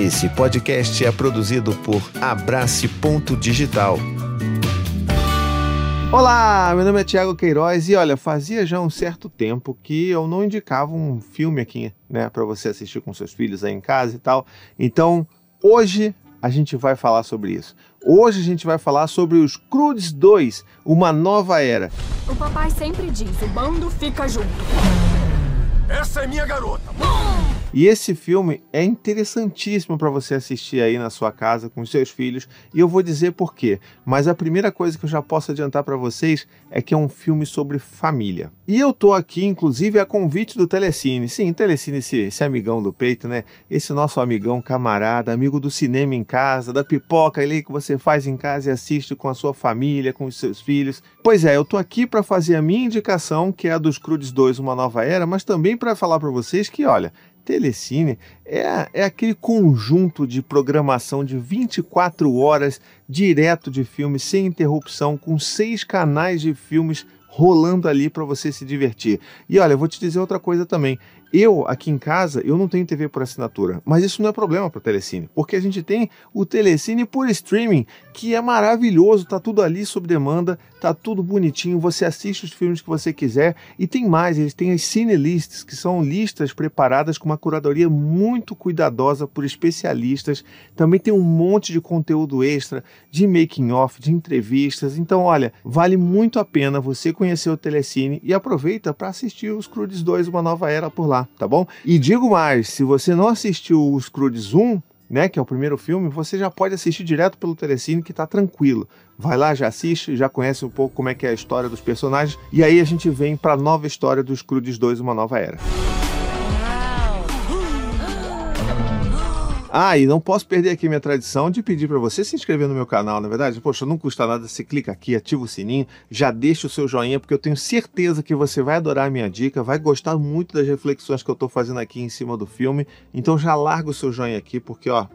Esse podcast é produzido por Abrace Ponto Digital. Olá, meu nome é Thiago Queiroz e olha, fazia já um certo tempo que eu não indicava um filme aqui, né, para você assistir com seus filhos aí em casa e tal. Então, hoje a gente vai falar sobre isso. Hoje a gente vai falar sobre os Crudes 2, uma nova era. O papai sempre diz: o bando fica junto. Essa é minha garota. E esse filme é interessantíssimo para você assistir aí na sua casa com os seus filhos, e eu vou dizer por quê. Mas a primeira coisa que eu já posso adiantar para vocês é que é um filme sobre família. E eu tô aqui, inclusive, a convite do Telecine. Sim, Telecine, esse, esse amigão do peito, né? Esse nosso amigão, camarada, amigo do cinema em casa, da pipoca ali que você faz em casa e assiste com a sua família, com os seus filhos. Pois é, eu tô aqui para fazer a minha indicação, que é a dos Crudes 2, Uma Nova Era, mas também para falar para vocês que, olha, Telecine é, é aquele conjunto de programação de 24 horas direto de filmes, sem interrupção, com seis canais de filmes rolando ali para você se divertir. E olha, eu vou te dizer outra coisa também. Eu, aqui em casa, eu não tenho TV por assinatura, mas isso não é problema para o Telecine, porque a gente tem o Telecine por streaming, que é maravilhoso, tá tudo ali sob demanda, tá tudo bonitinho, você assiste os filmes que você quiser e tem mais, eles têm as Cine Lists, que são listas preparadas com uma curadoria muito cuidadosa por especialistas. Também tem um monte de conteúdo extra, de making off, de entrevistas. Então, olha, vale muito a pena você conhecer o Telecine e aproveita para assistir os Crudes 2, uma nova era por lá tá bom? E digo mais, se você não assistiu os Crudes 1, né, que é o primeiro filme, você já pode assistir direto pelo Telecine que tá tranquilo. Vai lá, já assiste, já conhece um pouco como é que é a história dos personagens e aí a gente vem para a nova história dos Crudes 2, uma nova era. Ah, e não posso perder aqui minha tradição de pedir para você se inscrever no meu canal, na é verdade? Poxa, não custa nada, você clica aqui, ativa o sininho, já deixa o seu joinha, porque eu tenho certeza que você vai adorar a minha dica, vai gostar muito das reflexões que eu estou fazendo aqui em cima do filme. Então já larga o seu joinha aqui, porque ó,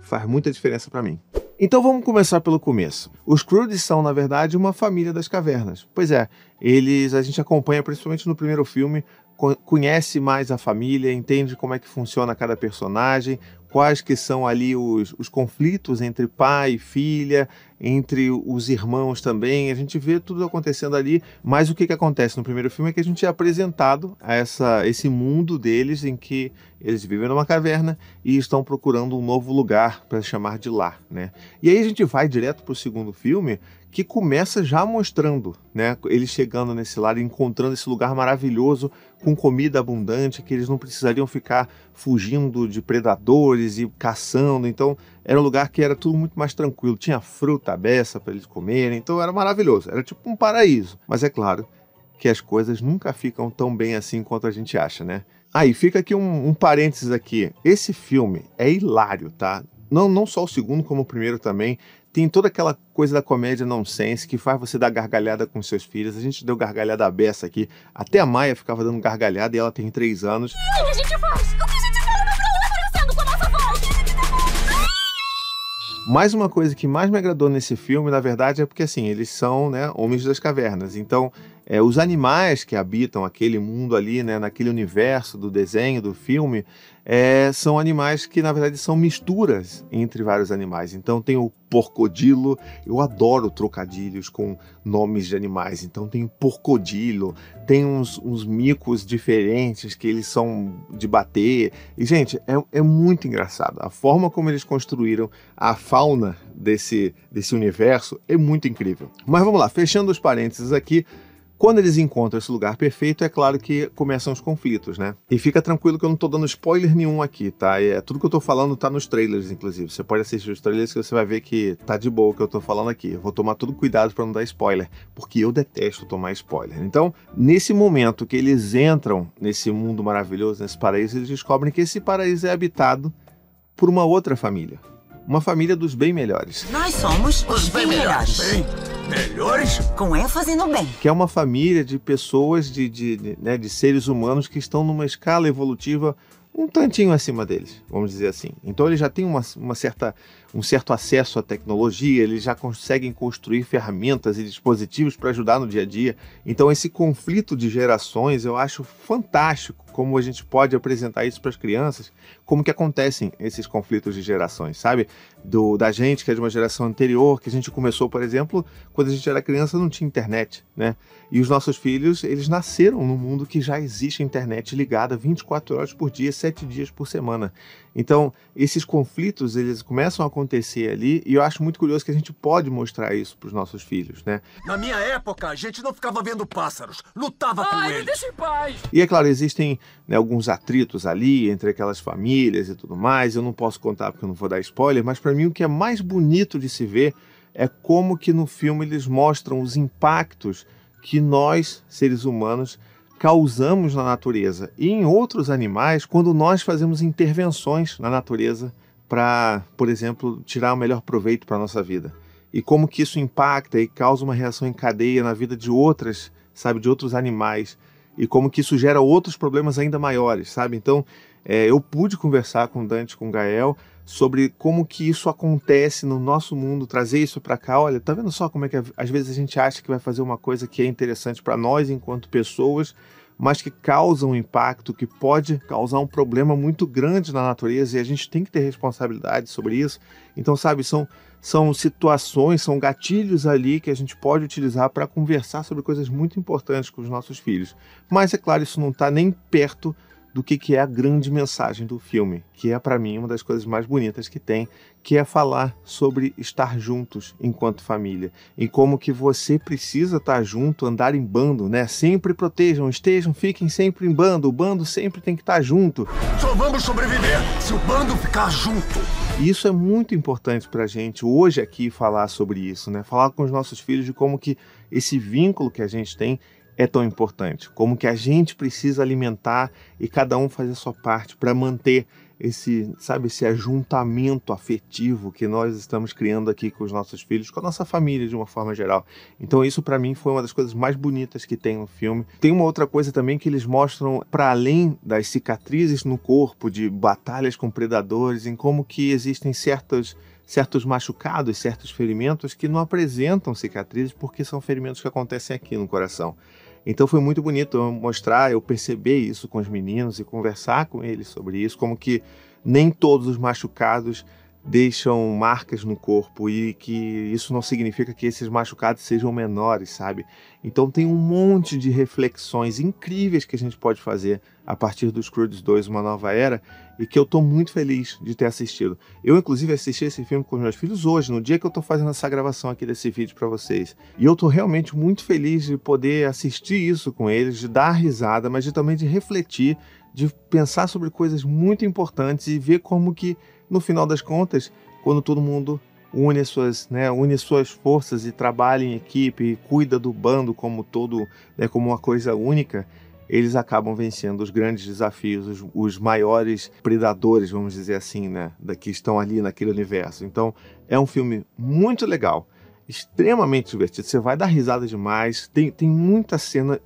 faz muita diferença para mim. Então vamos começar pelo começo. Os Crudes são, na verdade, uma família das cavernas. Pois é, eles a gente acompanha principalmente no primeiro filme conhece mais a família, entende como é que funciona cada personagem, quais que são ali os, os conflitos entre pai e filha, entre os irmãos também. A gente vê tudo acontecendo ali, mas o que, que acontece no primeiro filme é que a gente é apresentado a essa, esse mundo deles em que eles vivem numa caverna e estão procurando um novo lugar para chamar de lar, né? E aí a gente vai direto para o segundo filme, que começa já mostrando, né, eles chegando nesse lar, encontrando esse lugar maravilhoso com comida abundante, que eles não precisariam ficar fugindo de predadores e caçando. Então, era um lugar que era tudo muito mais tranquilo, tinha fruta beça para eles comerem, então era maravilhoso, era tipo um paraíso. Mas é claro que as coisas nunca ficam tão bem assim quanto a gente acha, né? Aí fica aqui um, um parênteses aqui. Esse filme é hilário, tá? Não, não só o segundo, como o primeiro também tem toda aquela coisa da comédia nonsense que faz você dar gargalhada com seus filhos. A gente deu gargalhada à beça aqui. Até a Maia ficava dando gargalhada e ela tem três anos. O a gente faz? O que Mais uma coisa que mais me agradou nesse filme, na verdade, é porque assim, eles são né, homens das cavernas. Então, é, os animais que habitam aquele mundo ali, né, naquele universo do desenho, do filme, é, são animais que, na verdade, são misturas entre vários animais. Então tem o porcodilo, eu adoro trocadilhos com nomes de animais. Então tem o porcodilo, tem uns, uns micos diferentes que eles são de bater. E, gente, é, é muito engraçado. A forma como eles construíram a fauna desse, desse universo é muito incrível. Mas vamos lá, fechando os parênteses aqui. Quando eles encontram esse lugar perfeito, é claro que começam os conflitos, né? E fica tranquilo que eu não tô dando spoiler nenhum aqui, tá? É, tudo que eu tô falando tá nos trailers, inclusive. Você pode assistir os trailers que você vai ver que tá de boa o que eu tô falando aqui. Eu vou tomar todo cuidado para não dar spoiler, porque eu detesto tomar spoiler. Então, nesse momento que eles entram nesse mundo maravilhoso, nesse paraíso, eles descobrem que esse paraíso é habitado por uma outra família. Uma família dos bem melhores. Nós somos os, bem, melhores. Bem melhores? Com ênfase no bem. Que é uma família de pessoas, de, de, de, né, de seres humanos que estão numa escala evolutiva um tantinho acima deles, vamos dizer assim. Então eles já têm uma, uma certa, um certo acesso à tecnologia, eles já conseguem construir ferramentas e dispositivos para ajudar no dia a dia. Então esse conflito de gerações eu acho fantástico como a gente pode apresentar isso para as crianças, como que acontecem esses conflitos de gerações, sabe? Do, da gente que é de uma geração anterior, que a gente começou, por exemplo, quando a gente era criança não tinha internet, né? E os nossos filhos, eles nasceram num mundo que já existe internet ligada 24 horas por dia, 7 dias por semana. Então, esses conflitos, eles começam a acontecer ali, e eu acho muito curioso que a gente pode mostrar isso para os nossos filhos, né? Na minha época, a gente não ficava vendo pássaros, lutava com Ai, me eles. deixa em paz! E é claro, existem né, alguns atritos ali entre aquelas famílias e tudo mais. Eu não posso contar porque eu não vou dar spoiler, mas para mim o que é mais bonito de se ver é como que no filme eles mostram os impactos que nós, seres humanos, causamos na natureza e em outros animais quando nós fazemos intervenções na natureza para, por exemplo, tirar o melhor proveito para a nossa vida. E como que isso impacta e causa uma reação em cadeia na vida de outras, sabe, de outros animais e como que isso gera outros problemas ainda maiores, sabe? Então, é, eu pude conversar com Dante, com Gael, sobre como que isso acontece no nosso mundo, trazer isso para cá. Olha, tá vendo só como é que às vezes a gente acha que vai fazer uma coisa que é interessante para nós enquanto pessoas, mas que causa um impacto, que pode causar um problema muito grande na natureza e a gente tem que ter responsabilidade sobre isso. Então, sabe, são são situações, são gatilhos ali que a gente pode utilizar para conversar sobre coisas muito importantes com os nossos filhos. Mas é claro, isso não está nem perto do que, que é a grande mensagem do filme, que é para mim uma das coisas mais bonitas que tem, que é falar sobre estar juntos enquanto família e como que você precisa estar junto, andar em bando, né? Sempre protejam, estejam, fiquem sempre em bando. O bando sempre tem que estar junto. Só vamos sobreviver se o bando ficar junto. E isso é muito importante para a gente hoje aqui falar sobre isso, né? Falar com os nossos filhos de como que esse vínculo que a gente tem é tão importante, como que a gente precisa alimentar e cada um fazer a sua parte para manter esse, sabe, esse ajuntamento afetivo que nós estamos criando aqui com os nossos filhos, com a nossa família de uma forma geral. Então isso para mim foi uma das coisas mais bonitas que tem no filme. Tem uma outra coisa também que eles mostram para além das cicatrizes no corpo de batalhas com predadores, em como que existem certas certos machucados, certos ferimentos que não apresentam cicatrizes porque são ferimentos que acontecem aqui no coração. Então foi muito bonito eu mostrar, eu perceber isso com os meninos e conversar com eles sobre isso, como que nem todos os machucados deixam marcas no corpo e que isso não significa que esses machucados sejam menores, sabe? Então tem um monte de reflexões incríveis que a gente pode fazer a partir dos Croods 2, Uma Nova Era, e que eu tô muito feliz de ter assistido. Eu, inclusive, assisti esse filme com meus filhos hoje, no dia que eu tô fazendo essa gravação aqui desse vídeo para vocês. E eu tô realmente muito feliz de poder assistir isso com eles, de dar risada, mas de também de refletir, de pensar sobre coisas muito importantes e ver como que, no final das contas, quando todo mundo une suas, né, une suas forças e trabalha em equipe e cuida do bando como todo, né, como uma coisa única, eles acabam vencendo os grandes desafios, os, os, maiores predadores, vamos dizer assim, né, da, que estão ali naquele universo. Então, é um filme muito legal, extremamente divertido. Você vai dar risada demais, tem, tem muita cena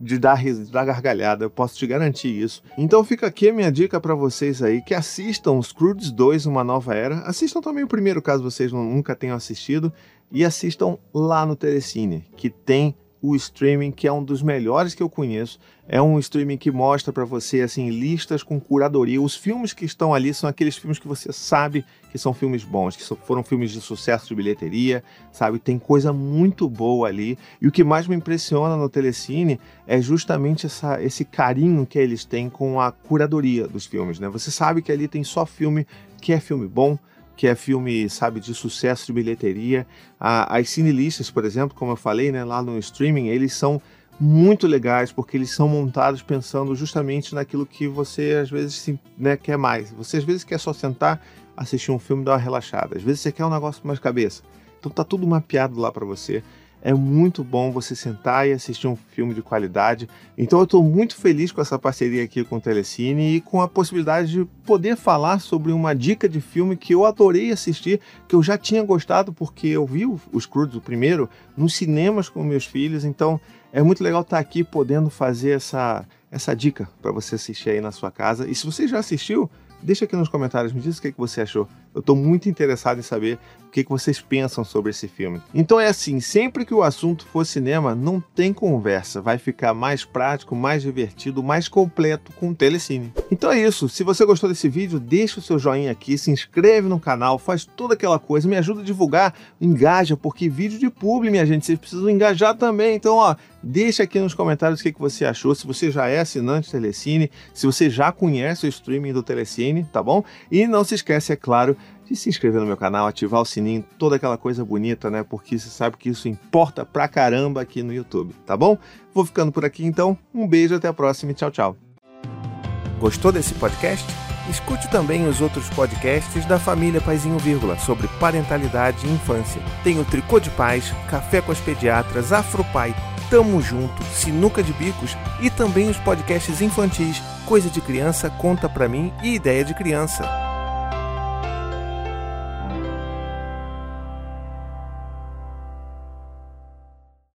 de dar, de dar gargalhada, eu posso te garantir isso. Então fica aqui a minha dica para vocês aí que assistam os Croods 2, Uma Nova Era. Assistam também o primeiro, caso vocês nunca tenham assistido, e assistam lá no Telecine, que tem o streaming que é um dos melhores que eu conheço. É um streaming que mostra para você assim listas com curadoria. Os filmes que estão ali são aqueles filmes que você sabe que são filmes bons, que foram filmes de sucesso de bilheteria, sabe? Tem coisa muito boa ali. E o que mais me impressiona no Telecine é justamente essa, esse carinho que eles têm com a curadoria dos filmes, né? Você sabe que ali tem só filme que é filme bom, que é filme, sabe, de sucesso de bilheteria. as cinelistas, por exemplo, como eu falei, né, lá no streaming, eles são muito legais porque eles são montados pensando justamente naquilo que você às vezes né, quer mais. Você às vezes quer só sentar, assistir um filme dar uma relaxada. Às vezes você quer um negócio mais cabeça. Então tá tudo mapeado lá para você. É muito bom você sentar e assistir um filme de qualidade. Então eu estou muito feliz com essa parceria aqui com o Telecine e com a possibilidade de poder falar sobre uma dica de filme que eu adorei assistir, que eu já tinha gostado porque eu vi os Crudes, o primeiro, nos cinemas com meus filhos. Então é muito legal estar aqui podendo fazer essa, essa dica para você assistir aí na sua casa. E se você já assistiu, Deixa aqui nos comentários, me diz o que, que você achou. Eu estou muito interessado em saber o que, que vocês pensam sobre esse filme. Então é assim, sempre que o assunto for cinema, não tem conversa. Vai ficar mais prático, mais divertido, mais completo com o Telecine. Então é isso. Se você gostou desse vídeo, deixa o seu joinha aqui, se inscreve no canal, faz toda aquela coisa, me ajuda a divulgar, engaja, porque vídeo de publi, minha gente, vocês precisam engajar também. Então, ó, deixa aqui nos comentários o que, que você achou, se você já é assinante Telecine, se você já conhece o streaming do Telecine, tá bom? E não se esquece, é claro, de se inscrever no meu canal, ativar o sininho, toda aquela coisa bonita, né? Porque você sabe que isso importa pra caramba aqui no YouTube, tá bom? Vou ficando por aqui então. Um beijo, até a próxima e tchau, tchau. Gostou desse podcast? Escute também os outros podcasts da família Paizinho Vírgula sobre parentalidade e infância. Tem o Tricô de Paz, Café com as Pediatras, Afropai, Tamo Junto, Sinuca de Bicos e também os podcasts infantis Coisa de Criança, Conta Pra Mim e Ideia de Criança.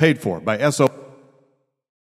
Paid for by SO.